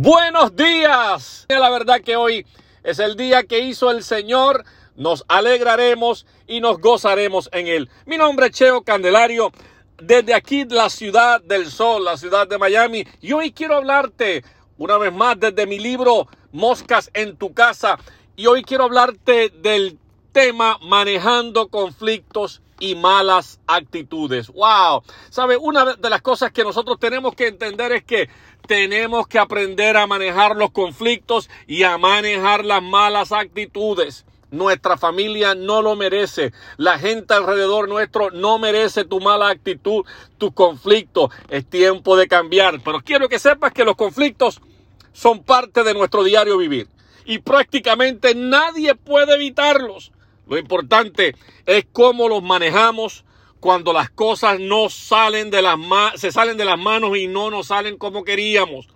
Buenos días. La verdad que hoy es el día que hizo el Señor. Nos alegraremos y nos gozaremos en él. Mi nombre es Cheo Candelario. Desde aquí, la ciudad del sol, la ciudad de Miami. Y hoy quiero hablarte una vez más desde mi libro Moscas en tu casa. Y hoy quiero hablarte del tema manejando conflictos y malas actitudes. Wow. ¿Sabe? Una de las cosas que nosotros tenemos que entender es que tenemos que aprender a manejar los conflictos y a manejar las malas actitudes. Nuestra familia no lo merece. La gente alrededor nuestro no merece tu mala actitud, tu conflicto. Es tiempo de cambiar. Pero quiero que sepas que los conflictos son parte de nuestro diario vivir. Y prácticamente nadie puede evitarlos. Lo importante es cómo los manejamos cuando las cosas no salen de las se salen de las manos y no nos salen como queríamos.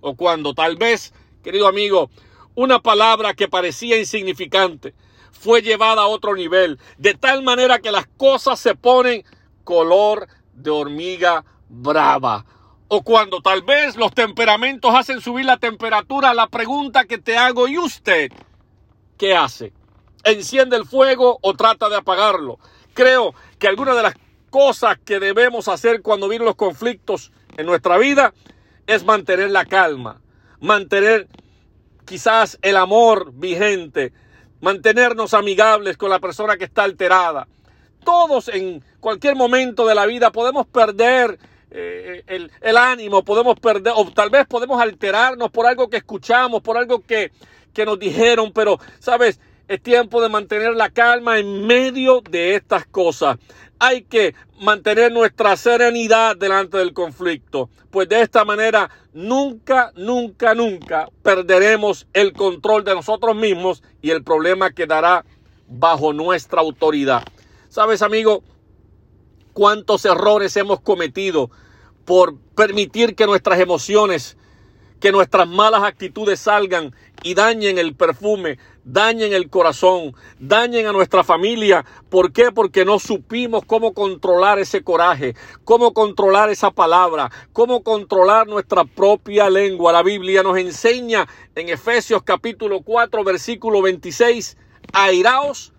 O cuando tal vez, querido amigo, una palabra que parecía insignificante fue llevada a otro nivel, de tal manera que las cosas se ponen color de hormiga brava. O cuando tal vez los temperamentos hacen subir la temperatura, la pregunta que te hago, ¿y usted qué hace? Enciende el fuego o trata de apagarlo. Creo que alguna de las cosas que debemos hacer cuando vienen los conflictos en nuestra vida es mantener la calma, mantener quizás el amor vigente, mantenernos amigables con la persona que está alterada. Todos en cualquier momento de la vida podemos perder eh, el, el, ánimo, podemos perder, o tal vez podemos alterarnos por algo que escuchamos, por algo que, que nos dijeron, pero, ¿sabes? Es tiempo de mantener la calma en medio de estas cosas. Hay que mantener nuestra serenidad delante del conflicto, pues de esta manera nunca, nunca, nunca perderemos el control de nosotros mismos y el problema quedará bajo nuestra autoridad. ¿Sabes, amigo? ¿Cuántos errores hemos cometido por permitir que nuestras emociones, que nuestras malas actitudes salgan y dañen el perfume, dañen el corazón, dañen a nuestra familia. ¿Por qué? Porque no supimos cómo controlar ese coraje, cómo controlar esa palabra, cómo controlar nuestra propia lengua. La Biblia nos enseña en Efesios capítulo 4, versículo 26, airaos,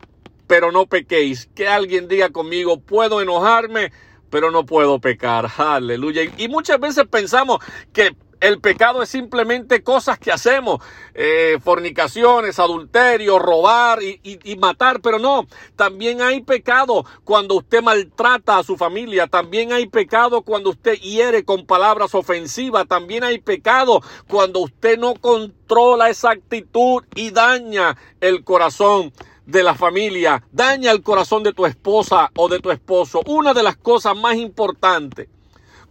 pero no pequéis. Que alguien diga conmigo, puedo enojarme, pero no puedo pecar. Aleluya. Y muchas veces pensamos que el pecado es simplemente cosas que hacemos, eh, fornicaciones, adulterio, robar y, y, matar, pero no, también hay pecado cuando usted maltrata a su familia, también hay pecado cuando usted hiere con palabras ofensivas, también hay pecado cuando usted no controla esa actitud y daña el corazón de la familia, daña el corazón de tu esposa o de tu esposo. Una de las cosas más importantes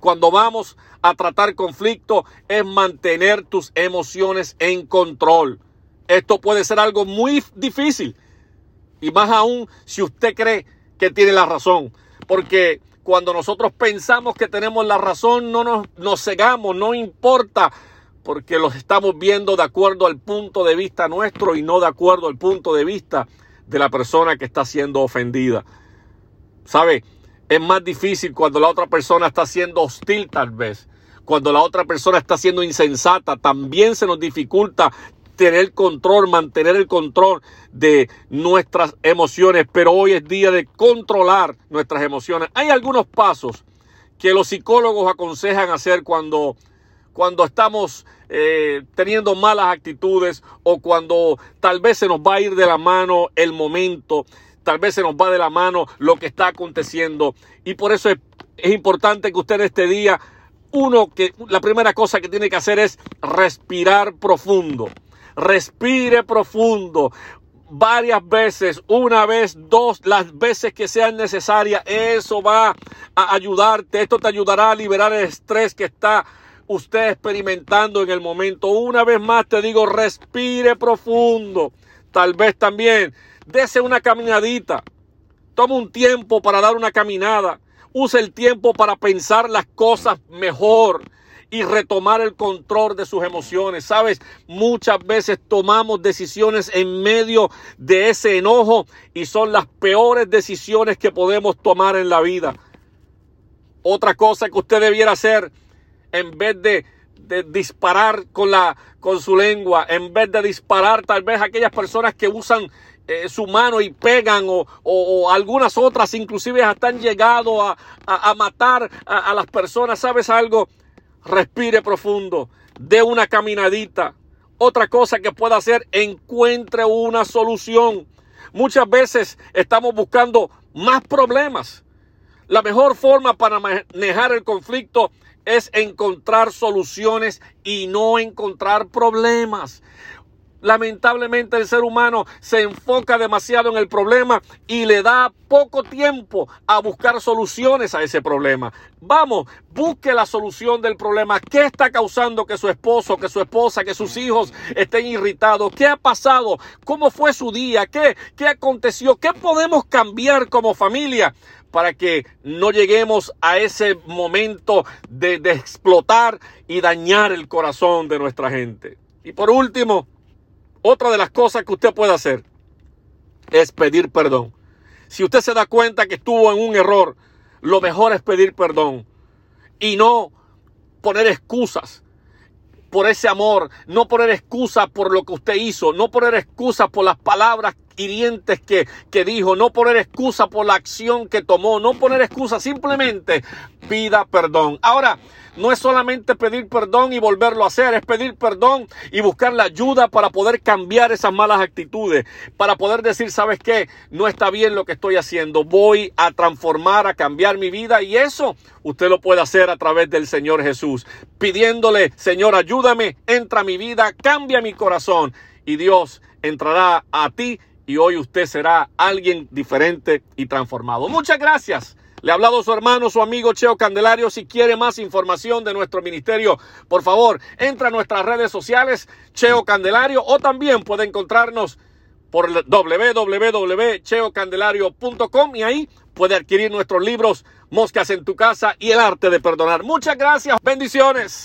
cuando vamos a tratar conflicto es mantener tus emociones en control. Esto puede ser algo muy difícil y más aún si usted cree que tiene la razón. Porque cuando nosotros pensamos que tenemos la razón, no nos, nos cegamos, no importa, porque los estamos viendo de acuerdo al punto de vista nuestro y no de acuerdo al punto de vista de la persona que está siendo ofendida. ¿Sabe? Es más difícil cuando la otra persona está siendo hostil tal vez. Cuando la otra persona está siendo insensata, también se nos dificulta tener control, mantener el control de nuestras emociones. Pero hoy es día de controlar nuestras emociones. Hay algunos pasos que los psicólogos aconsejan hacer cuando, cuando estamos eh, teniendo malas actitudes o cuando tal vez se nos va a ir de la mano el momento tal vez se nos va de la mano lo que está aconteciendo. Y por eso es, importante que usted este día, uno, que la primera cosa que tiene que hacer es respirar profundo. Respire profundo varias veces, una vez, dos, las veces que sean necesarias. Eso va a ayudarte. Esto te ayudará a liberar el estrés que está usted experimentando en el momento. Una vez más te digo, respire profundo. Tal vez también Dese una caminadita. Toma un tiempo para dar una caminada. Use el tiempo para pensar las cosas mejor y retomar el control de sus emociones. Sabes, muchas veces tomamos decisiones en medio de ese enojo y son las peores decisiones que podemos tomar en la vida. Otra cosa que usted debiera hacer en vez de de disparar con, la, con su lengua, en vez de disparar tal vez aquellas personas que usan eh, su mano y pegan o, algunas otras inclusive hasta han llegado a, matar a, a las personas. ¿Sabes algo? Respire profundo, dé una caminadita. Otra cosa que pueda hacer, encuentre una solución. Muchas veces estamos buscando más problemas. La mejor forma para manejar el conflicto es encontrar soluciones y no encontrar problemas. Lamentablemente el ser humano se enfoca demasiado en el problema y le da poco tiempo a buscar soluciones a ese problema. Vamos, busque la solución del problema. ¿Qué está causando que su esposo, que su esposa, que sus hijos estén irritados? ¿Qué ha pasado? ¿Cómo fue su día? ¿Qué, qué aconteció? ¿Qué podemos cambiar como familia? para que no lleguemos a ese momento de, de explotar y dañar el corazón de nuestra gente. Y por último, otra de las cosas que usted puede hacer es pedir perdón. Si usted se da cuenta que estuvo en un error, lo mejor es pedir perdón y no poner excusas por ese amor, no poner excusas por lo que usted hizo, no poner excusas por las palabras hirientes que, que dijo, no poner excusa por la acción que tomó, no poner excusa, simplemente pida perdón. Ahora, no es solamente pedir perdón y volverlo a hacer, es pedir perdón y buscar la ayuda para poder cambiar esas malas actitudes, para poder decir, ¿sabes qué? No está bien lo que estoy haciendo, voy a transformar, a cambiar mi vida y eso usted lo puede hacer a través del Señor Jesús, pidiéndole, Señor, ayúdame, entra a mi vida, cambia mi corazón y Dios entrará a ti y hoy usted será alguien diferente y transformado. Muchas gracias. Le ha hablado su hermano, su amigo Cheo Candelario. Si quiere más información de nuestro ministerio, por favor, entra a nuestras redes sociales, Cheo Candelario, o también puede encontrarnos por www.cheocandelario.com y ahí puede adquirir nuestros libros Moscas en tu casa y el arte de perdonar. Muchas gracias, bendiciones.